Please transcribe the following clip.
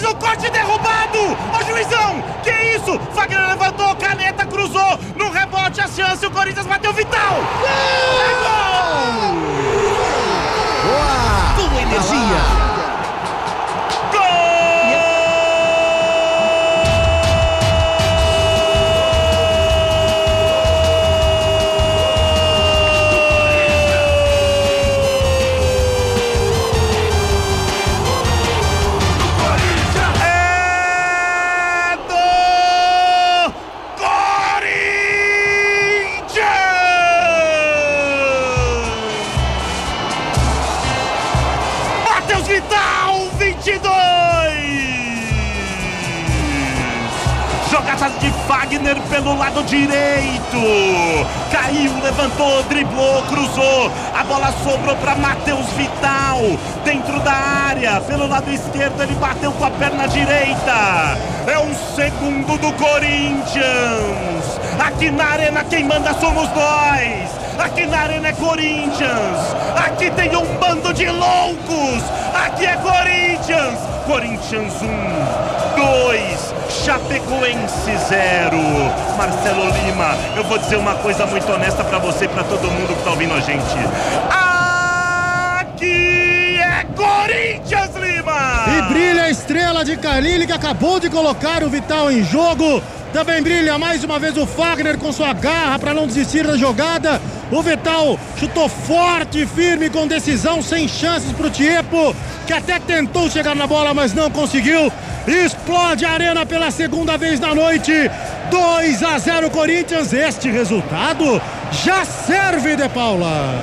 fez o corte derrubado. Ô juizão, que isso? Fagner levantou, caneta, cruzou. No rebote a chance, o Corinthians bateu Vital. É gol! Vital, 22! Jogada de Wagner pelo lado direito. Caiu, levantou, driblou, cruzou. A bola sobrou para Matheus Vital. Dentro da área, pelo lado esquerdo, ele bateu com a perna direita. É um segundo do Corinthians. Aqui na arena, quem manda somos nós. Aqui na Arena é Corinthians. Aqui tem um bando de loucos. Aqui é Corinthians. Corinthians 1, 2, Chapecoense 0. Marcelo Lima, eu vou dizer uma coisa muito honesta pra você e pra todo mundo que tá ouvindo a gente. Aqui é Corinthians, Lima! E brilha a estrela de Carlini que acabou de colocar o Vital em jogo. Também brilha mais uma vez o Fagner com sua garra para não desistir da jogada. O Vital chutou forte, firme, com decisão, sem chances para o Tiepo, que até tentou chegar na bola, mas não conseguiu. Explode a arena pela segunda vez na noite. 2 a 0 Corinthians. Este resultado já serve de Paula.